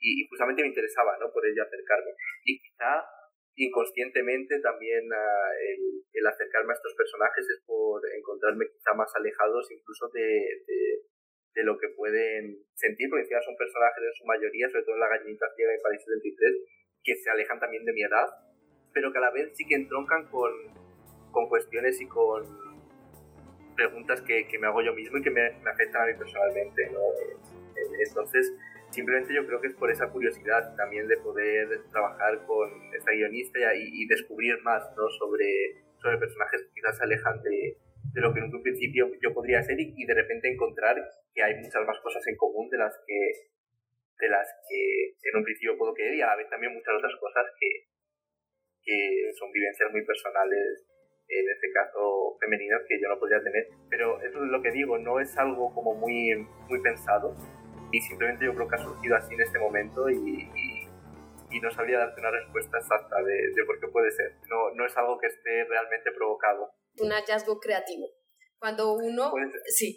y, justamente me interesaba, ¿no? Por ello acercarme. Y quizá inconscientemente también uh, el, el, acercarme a estos personajes es por encontrarme quizá más alejados incluso de, de, de lo que pueden sentir, porque encima son personajes en su mayoría, sobre todo en la gallinita ciega y París 73, que se alejan también de mi edad, pero que a la vez sí que entroncan con, con cuestiones y con preguntas que, que, me hago yo mismo y que me, me afectan a mí personalmente. ¿no? Entonces, simplemente yo creo que es por esa curiosidad también de poder trabajar con esta guionista y, descubrir más ¿no? sobre, sobre personajes que quizás se alejan de, lo que en un principio yo podría ser y, y, de repente encontrar que hay muchas más cosas en común de las que de las que en un principio puedo creer y a la vez también muchas otras cosas que, que son vivencias muy personales en este caso femeninas que yo no podría tener pero eso es lo que digo no es algo como muy muy pensado y simplemente yo creo que ha surgido así en este momento y, y, no sabría darte una respuesta exacta de, de, por qué puede ser. No, no es algo que esté realmente provocado. Un hallazgo creativo. Cuando uno... Sí.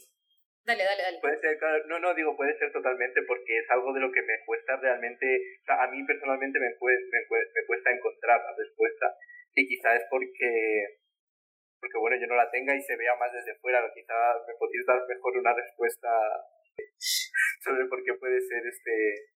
Dale, dale, dale. Puede ser, claro, no, no, digo, puede ser totalmente porque es algo de lo que me cuesta realmente, o sea, a mí personalmente me, cuesta, me, me cuesta encontrar la respuesta y quizá es porque porque bueno, yo no la tenga y se vea más desde fuera, quizá me podrías dar mejor una respuesta sobre por qué puede ser este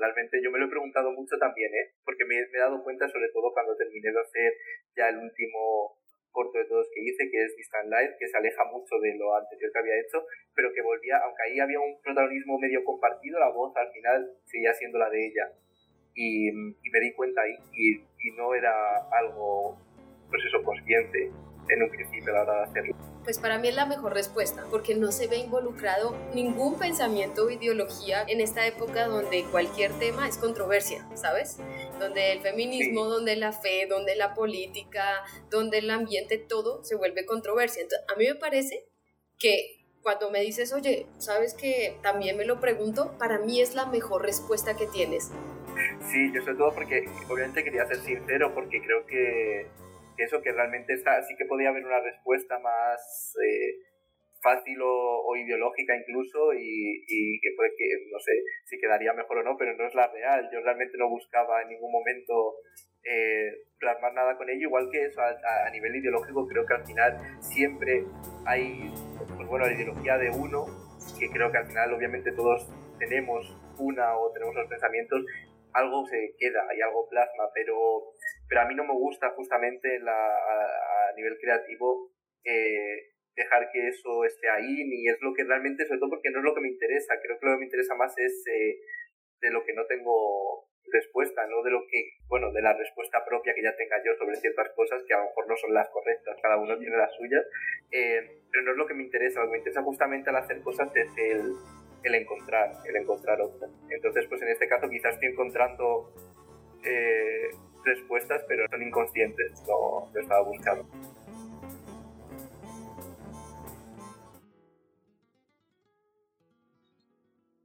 realmente yo me lo he preguntado mucho también, ¿eh? porque me, he dado cuenta sobre todo cuando terminé de hacer ya el último corto de todos que hice, que es Distant Light, que se aleja mucho de lo anterior que había hecho, pero que volvía, aunque ahí había un protagonismo medio compartido, la voz al final seguía siendo la de ella. Y, y me di cuenta ahí, y, y no era algo, pues eso, consciente en un principio a la hora de hacerlo. Pues para mí es la mejor respuesta, porque no se ve involucrado ningún pensamiento o ideología en esta época donde cualquier tema es controversia, ¿sabes? Donde el feminismo, sí. donde la fe, donde la política, donde el ambiente, todo se vuelve controversia. Entonces, a mí me parece que cuando me dices, oye, ¿sabes que también me lo pregunto? Para mí es la mejor respuesta que tienes. Sí, yo sobre todo porque obviamente quería ser sincero porque creo que que eso que realmente está, sí que podía haber una respuesta más eh, fácil o, o, ideológica incluso y, y, que puede que, no sé, si quedaría mejor o no, pero no es la real. Yo realmente no buscaba en ningún momento eh, plasmar nada con ello, igual que eso a, a, nivel ideológico creo que al final siempre hay, pues bueno, la ideología de uno, que creo que al final obviamente todos tenemos una o tenemos los pensamientos, algo se queda y algo plasma, pero pero a mí no me gusta justamente la, a, a nivel creativo eh, dejar que eso esté ahí, ni es lo que realmente, sobre todo porque no es lo que me interesa, creo que lo que me interesa más es eh, de lo que no tengo respuesta, no de lo que, bueno, de la respuesta propia que ya tenga yo sobre ciertas cosas que a lo mejor no son las correctas, cada uno tiene las suyas, eh, pero no es lo que me interesa, lo que me interesa justamente al hacer cosas es el, el encontrar, el encontrar otras. Entonces, pues en este caso quizás estoy encontrando eh, respuestas, pero son inconscientes, no lo estaba buscando.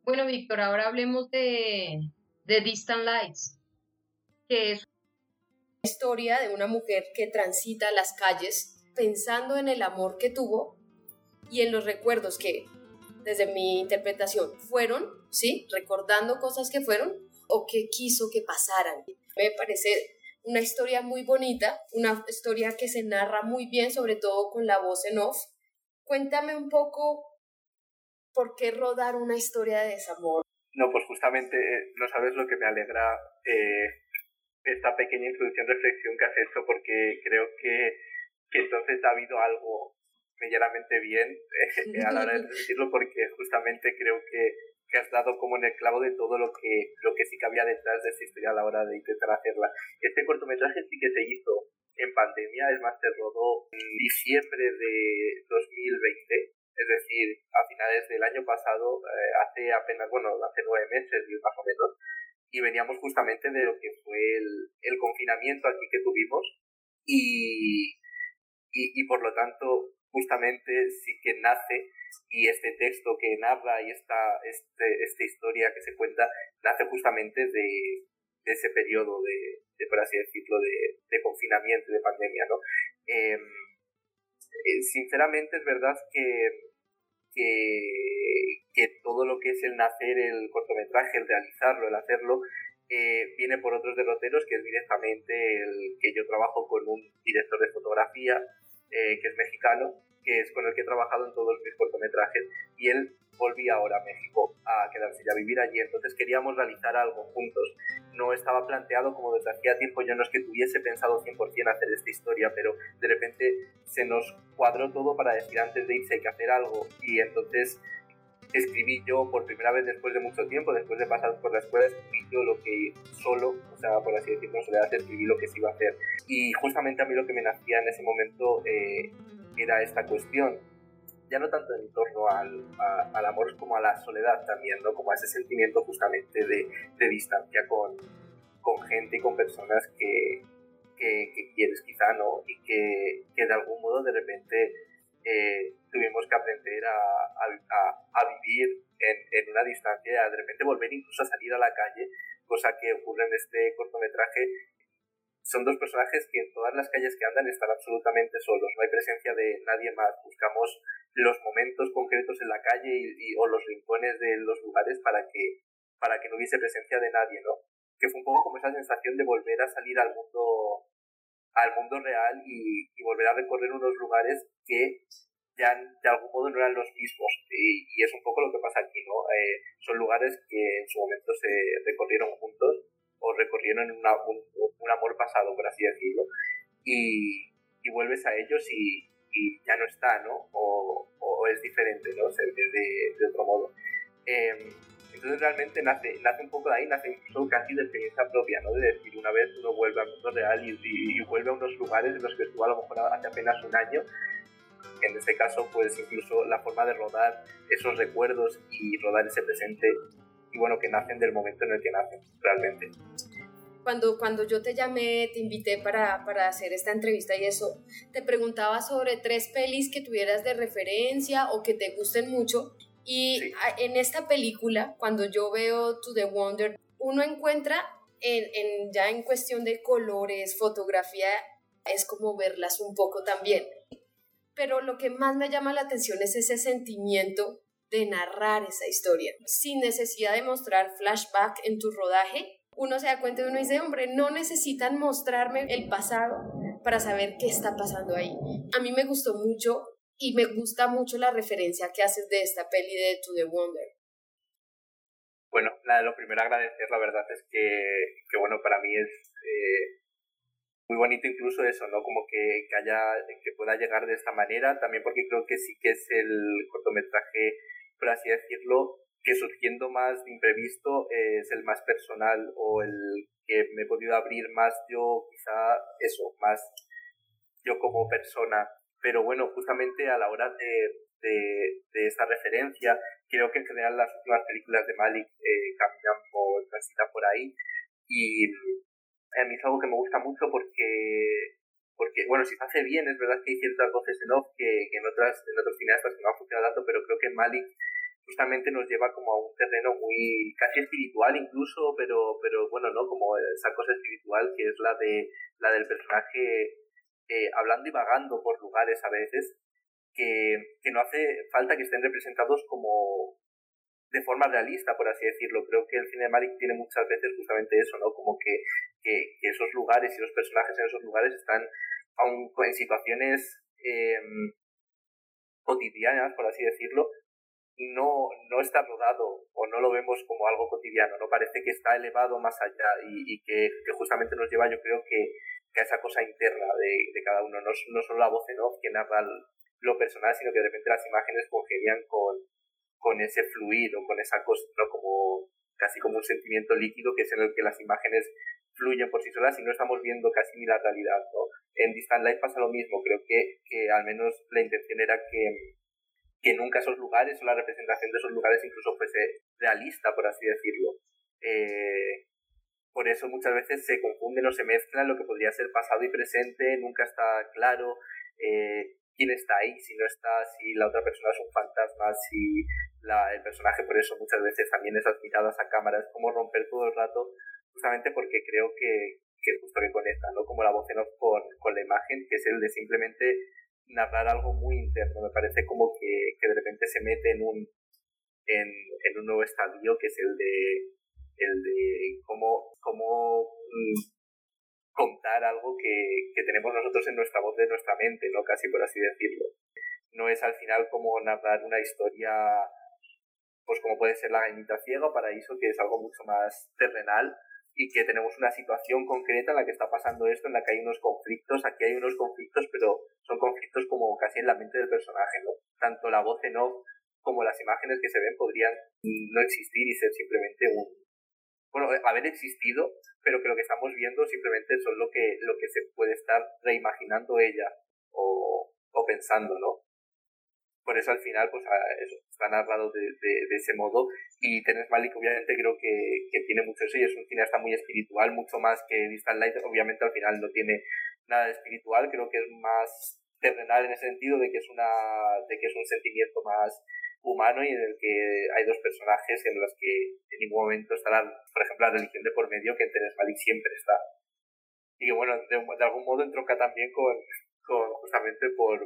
Bueno, Víctor, ahora hablemos de, de Distant Lights, que es una historia de una mujer que transita las calles pensando en el amor que tuvo y en los recuerdos que, desde mi interpretación, fueron, ¿sí? Recordando cosas que fueron o que quiso que pasaran. Me parece una historia muy bonita, una historia que se narra muy bien, sobre todo con la voz en off. Cuéntame un poco por qué rodar una historia de desamor. No, pues justamente eh, no sabes lo que me alegra eh, esta pequeña introducción, reflexión que has hecho, porque creo que, que entonces ha habido algo medianamente bien eh, a la hora de decirlo, porque justamente creo que que has dado como en el clavo de todo lo que, lo que sí que había detrás de esa historia a la hora de intentar hacerla. Este cortometraje sí que se hizo en pandemia, es más, rodó diciembre de 2020, es decir, a finales del año pasado, eh, hace apenas, bueno, hace nueve meses más o menos, y veníamos justamente de lo que fue el, el confinamiento aquí que tuvimos y, y por lo tanto justamente sí que nace y este texto que narra y esta, este, esta historia que se cuenta nace justamente de, ese periodo de, de, por así decirlo, de, de confinamiento, de pandemia, ¿no? Eh, sinceramente es verdad que que, que todo lo que es el nacer el cortometraje, el realizarlo, el hacerlo, eh, viene por otros derroteros, que es directamente el que yo trabajo con un director de fotografía, eh, que es mexicano, que es con el que he trabajado en todos mis cortometrajes, y él volvía ahora a México a quedarse ya a vivir allí, entonces queríamos realizar algo juntos. No estaba planteado como desde hacía tiempo, yo no es que tuviese pensado 100% hacer esta historia, pero de repente se nos cuadró todo para decir antes de irse hay que hacer algo, y entonces escribí yo por primera vez después de mucho tiempo, después de pasar por la escuela, escribí yo lo que solo, o sea, por así decirlo, en soledad, escribí lo que se iba a hacer. Y justamente a mí lo que me nacía en ese momento eh, era esta cuestión, ya no tanto en torno al, al, amor como a la soledad también, ¿no? Como a ese sentimiento justamente de, de distancia con, con gente y con personas que, que, que, quieres quizá, ¿no? Y que, que de algún modo de repente eh, tuvimos que aprender a, a, a vivir en, en, una distancia, de repente volver incluso a salir a la calle, cosa que ocurre en este cortometraje. Son dos personajes que en todas las calles que andan están absolutamente solos, no hay presencia de nadie más. Buscamos los momentos concretos en la calle y, o los rincones de los lugares para que, para que no hubiese presencia de nadie, ¿no? Que fue un poco como esa sensación de volver a salir al mundo al mundo real y, y, volver a recorrer unos lugares que ya de algún modo no eran los mismos. Y, y es un poco lo que pasa aquí, ¿no? Eh, son lugares que en su momento se recorrieron juntos o recorrieron una, un, un, amor pasado, por así decirlo, y, y vuelves a ellos y, y, ya no está, ¿no? O, o es diferente, ¿no? Se ve de, de otro modo. Eh, entonces realmente nace, nace un poco de ahí, nace incluso casi de experiencia propia, ¿no? De decir, una vez uno vuelve al mundo real y, y, y, vuelve a unos lugares en los que estuvo a lo mejor hace apenas un año. En este caso, pues incluso la forma de rodar esos recuerdos y rodar ese presente, y bueno, que nacen del momento en el que nacen, realmente. Cuando, cuando yo te llamé, te invité para, para hacer esta entrevista y eso, te preguntaba sobre tres pelis que tuvieras de referencia o que te gusten mucho y sí. en esta película, cuando yo veo To The Wonder, uno encuentra en, en, ya en cuestión de colores, fotografía, es como verlas un poco también. Pero lo que más me llama la atención es ese sentimiento de narrar esa historia, sin necesidad de mostrar flashback en tu rodaje. Uno se da cuenta y uno dice, hombre, no necesitan mostrarme el pasado para saber qué está pasando ahí. A mí me gustó mucho y me gusta mucho la referencia que haces de esta peli de To The Wonder. Bueno, lo primero agradecer, la verdad es que, que bueno, para mí es eh, muy bonito incluso eso, ¿no? Como que, que, haya, que pueda llegar de esta manera, también porque creo que sí que es el cortometraje, por así decirlo, que surgiendo más de imprevisto eh, es el más personal o el que me he podido abrir más yo, quizá eso, más yo como persona. Pero bueno, justamente a la hora de, de, de esta referencia, creo que en general las últimas películas de Malik eh, caminan por, transitan por ahí. Y a mí es algo que me gusta mucho porque porque bueno, si se hace bien, es verdad que hay ciertas voces en off que, en, otras, en otros cineastas que no han funcionado tanto, pero creo que Malik justamente nos lleva como a un terreno muy casi espiritual incluso, pero, pero bueno, ¿no? Como esa cosa espiritual que es la de la del personaje eh, hablando y vagando por lugares a veces que, que, no hace falta que estén representados como de forma realista, por así decirlo. Creo que el cine de Malik tiene muchas veces justamente eso, ¿no? Como que, que, que esos lugares y los personajes en esos lugares están aún en situaciones eh, cotidianas, por así decirlo, no, no está rodado o no lo vemos como algo cotidiano, no parece que está elevado más allá y, y que, que, justamente nos lleva, yo creo que, que a esa cosa interna de, de cada uno, no, no solo la voz en off que narra lo personal, sino que de repente las imágenes congenian con, con ese fluido, con esa cosa, ¿no? como casi como un sentimiento líquido que es en el que las imágenes fluyen por sí solas y no estamos viendo casi ni la realidad. ¿no? En Distant Life pasa lo mismo, creo que, que al menos la intención era que, que nunca esos lugares o la representación de esos lugares incluso fuese realista, por así decirlo. Eh, por eso muchas veces se confunden o se mezclan lo que podría ser pasado y presente, nunca está claro eh, quién está ahí, si no está, si la otra persona es un fantasma, si la, el personaje, por eso muchas veces también esas miradas a cámara, es como romper todo el rato, justamente porque creo que, que justo que conecta, ¿no? Como la voz en off con, con la imagen, que es el de simplemente narrar algo muy interno. Me parece como que, que de repente se mete en un, en, en, un nuevo estadio que es el de, el de cómo, cómo mm, contar algo que, que tenemos nosotros en nuestra voz de nuestra mente, ¿no? Casi por así decirlo. No es al final como narrar una historia pues como puede ser la gallinita ciega paraíso, que es algo mucho más terrenal y que tenemos una situación concreta en la que está pasando esto, en la que hay unos conflictos, aquí hay unos conflictos, pero son conflictos como casi en la mente del personaje, ¿no? Tanto la voz en off como las imágenes que se ven podrían no existir y ser simplemente un... Bueno, haber existido, pero que lo que estamos viendo simplemente son lo que, lo que se puede estar reimaginando ella o, o pensando, ¿no? Por eso al final pues eso, está de, ese modo. Y Terence Malik obviamente creo que, que, tiene mucho eso y es un cineasta muy espiritual, mucho más que Distant Light, obviamente al final no tiene nada de espiritual, creo que es más terrenal en ese sentido de que es una de que es un sentimiento más humano y en el que hay dos personajes en los que en ningún momento estará, por ejemplo, la religión de por medio que en Malik siempre está. Y bueno, de, de algún modo entronca también con justamente por,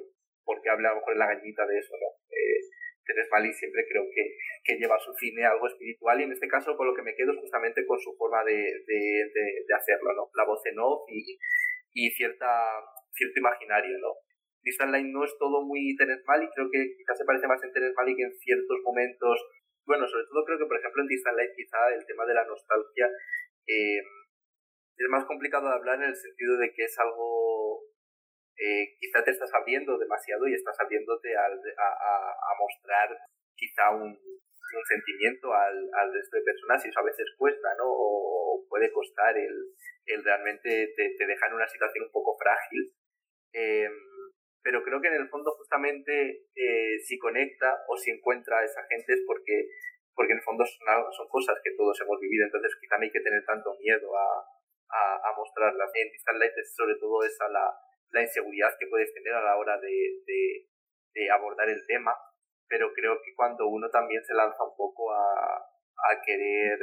porque habla a lo mejor en la gallita de eso, ¿no? Eh, Teres siempre creo que, *laughs* que lleva a su cine algo espiritual y en este caso con lo que me quedo es justamente con su forma de, de, de, hacerlo, ¿no? La voz en off y, y cierta, cierto imaginario, ¿no? Distant Line no es todo muy Terence Malick, creo que quizás se parece más en Terence Malick en ciertos momentos. Bueno, sobre todo creo que, por ejemplo, en Distant Line quizá el tema de la nostalgia eh, es más complicado de hablar en el sentido de que es algo eh, quizá te estás abriendo demasiado y estás abriéndote al, a, a, mostrar quizá un, un sentimiento al, al, resto de personas y eso a veces cuesta, ¿no? O, puede costar el, el realmente te, te deja en una situación un poco frágil. Eh, pero creo que en el fondo justamente eh, si conecta o si encuentra a esa gente es porque, porque en el fondo son, son cosas que todos hemos vivido, entonces quizá no hay que tener tanto miedo a, a, a mostrarlas. En Distant Light es sobre todo esa la, la inseguridad que puedes tener a la hora de, de, abordar el tema, pero creo que cuando uno también se lanza un poco a, a querer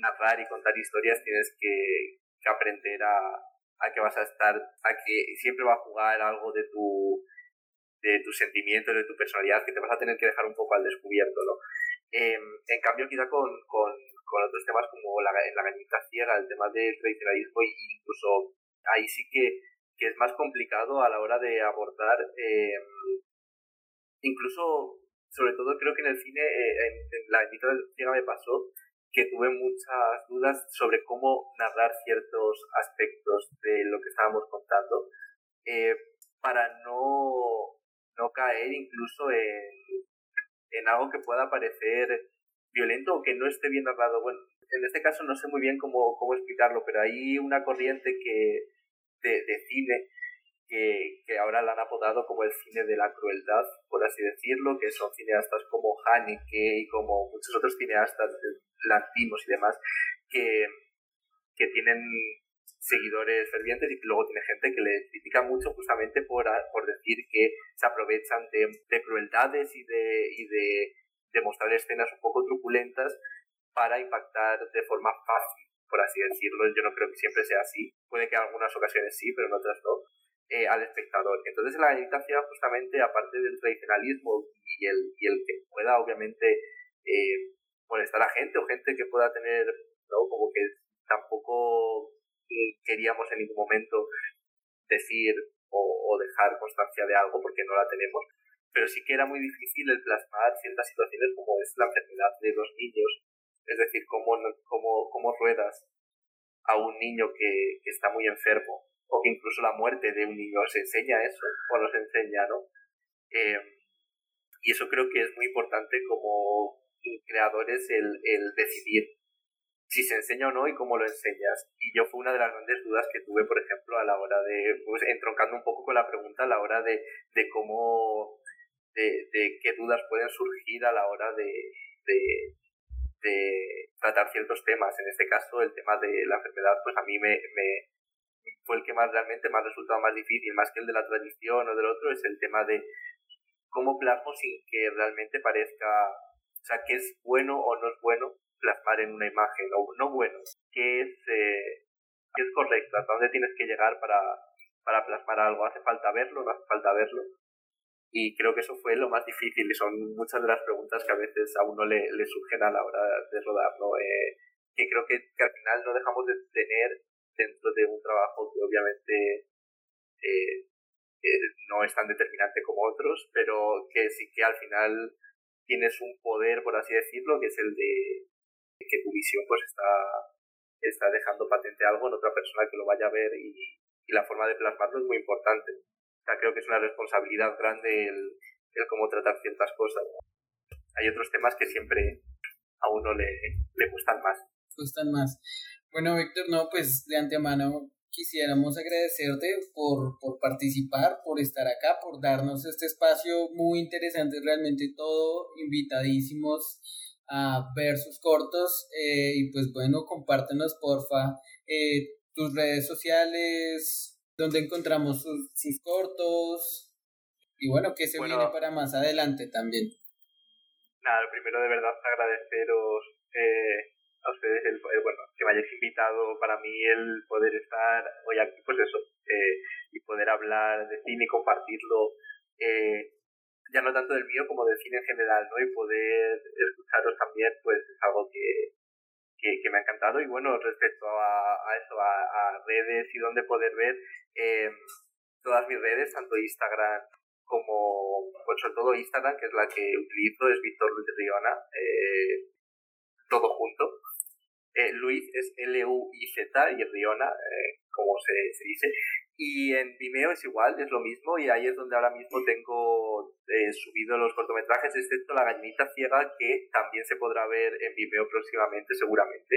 narrar y contar historias, tienes que, que aprender a, a que vas a estar, a que siempre va a jugar algo de tu de de tu personalidad, que te vas a tener que dejar un poco al descubierto, ¿no? Em, en cambio, quizá con, con, con, otros temas como la, la gallita ciega, el tema del tradicionalismo e incluso ahí sí que que es más complicado a la hora de abordar, eh, incluso, sobre todo creo que en el cine, eh, en, la mitad cine me pasó que tuve muchas dudas sobre cómo narrar ciertos aspectos de lo que estábamos contando, eh, para no, no caer incluso en, en algo que pueda parecer violento o que no esté bien narrado. Bueno, en este caso no sé muy bien cómo, cómo explicarlo, pero hay una corriente que, de, cine que, que, ahora la han apodado como el cine de la crueldad, por así decirlo, que son cineastas como Haneke y como muchos otros cineastas latinos y demás, que, que tienen seguidores fervientes y luego tiene gente que le critica mucho justamente por, por decir que se aprovechan de, de crueldades y de, y de, de mostrar escenas un poco truculentas para impactar de forma fácil por así decirlo. Yo no creo que siempre sea así. Puede que en algunas ocasiones sí, pero en otras no. Eh, al espectador. Entonces la meditación justamente, aparte del tradicionalismo y el, y el que pueda obviamente eh, molestar a gente o gente que pueda tener, ¿no? Como que tampoco queríamos en ningún momento decir o, o dejar constancia de algo porque no la tenemos, pero sí que era muy difícil el plasmar ciertas situaciones como es la enfermedad de los niños es decir, cómo, cómo, cómo ruedas a un niño que, que, está muy enfermo, o que incluso la muerte de un niño se enseña eso, o nos enseña, ¿no? Eh, y eso creo que es muy importante como creadores el, el decidir si se enseña o no y cómo lo enseñas. Y yo fue una de las grandes dudas que tuve, por ejemplo, a la hora de, pues entroncando un poco con la pregunta, a la hora de, de cómo, de, de qué dudas pueden surgir a la hora de, de, de tratar ciertos temas. En este caso, el tema de la enfermedad, pues a mí me, me fue el que más realmente me ha resultado más difícil, más que el de la tradición o del otro, es el tema de cómo plasmo sin que realmente parezca, o sea, qué es bueno o no es bueno plasmar en una imagen, o no bueno, qué es, eh, es correcto, hasta dónde tienes que llegar para, para plasmar algo, hace falta verlo, no hace falta verlo. Y creo que eso fue lo más difícil y son muchas de las preguntas que a veces a uno le, le surgen a la hora de rodar, ¿no? Eh, que creo que, al final no dejamos de tener dentro de un trabajo que obviamente eh, no es tan determinante como otros, pero que sí que al final tienes un poder, por así decirlo, que es el de que tu visión pues está, está dejando patente algo en otra persona que lo vaya a ver y, y la forma de plasmarlo es muy importante. Sea, creo que es una responsabilidad grande el, el cómo tratar ciertas cosas. Hay otros temas que siempre a uno le, le gustan más. Gustan más. Bueno, Víctor, no, pues de antemano quisiéramos agradecerte por, por participar, por estar acá, por darnos este espacio muy interesante, realmente todo invitadísimos a ver sus cortos eh, y pues bueno, compártenos porfa eh, tus redes sociales, donde encontramos sus, sus, cortos y bueno, qué se viene para más adelante también. Nada, primero de verdad agradeceros eh, a ustedes el, bueno, que me hayáis invitado para mí el poder estar hoy aquí, pues eso, eh, y poder hablar de cine y compartirlo, eh, ya no tanto del mío como del cine en general, ¿no? Y poder escucharos también, pues es algo que, que, me ha encantado. Y bueno, respecto a, eso, a, redes y dónde poder ver, eh, todas mis redes, tanto Instagram como, pues sobre todo Instagram, que es la que utilizo, es Víctor Luis Riona, eh, todo junto. Eh, Luis es L-U-I-Z y Riona, eh, como se, dice. Y en Vimeo es igual, es lo mismo, y ahí es donde ahora mismo tengo eh, subido los cortometrajes, excepto La Gallinita Ciega, que también se podrá ver en Vimeo próximamente, seguramente,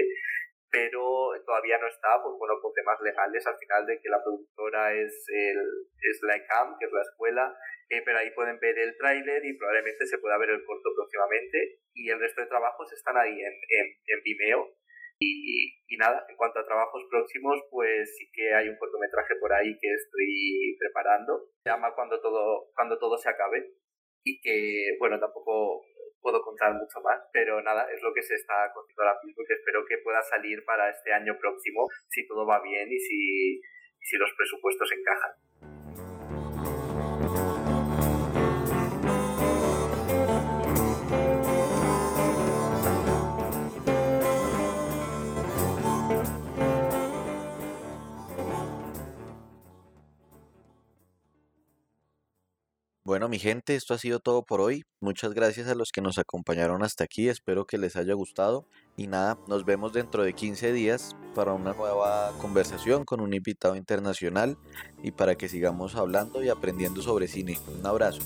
pero todavía no está, pues bueno, por temas legales, al final de que la productora es, el, es la ECAM, que es la escuela, eh, pero ahí pueden ver el tráiler y probablemente se pueda ver el corto próximamente, y el resto de trabajos están ahí en, en, en Vimeo, y, nada, en cuanto a trabajos próximos, pues sí que hay un cortometraje por ahí que estoy preparando. Se llama Cuando todo, cuando todo se acabe. Y que, bueno, tampoco puedo contar mucho más, pero nada, es lo que se está cogiendo ahora mismo, que espero que pueda salir para este año próximo, si todo va bien y si, si los presupuestos encajan. Bueno, mi gente, esto ha sido todo por hoy. Muchas gracias a los que nos acompañaron hasta aquí. Espero que les haya gustado. Y nada, nos vemos dentro de 15 días para una nueva conversación con un invitado internacional y para que sigamos hablando y aprendiendo sobre cine. Un abrazo.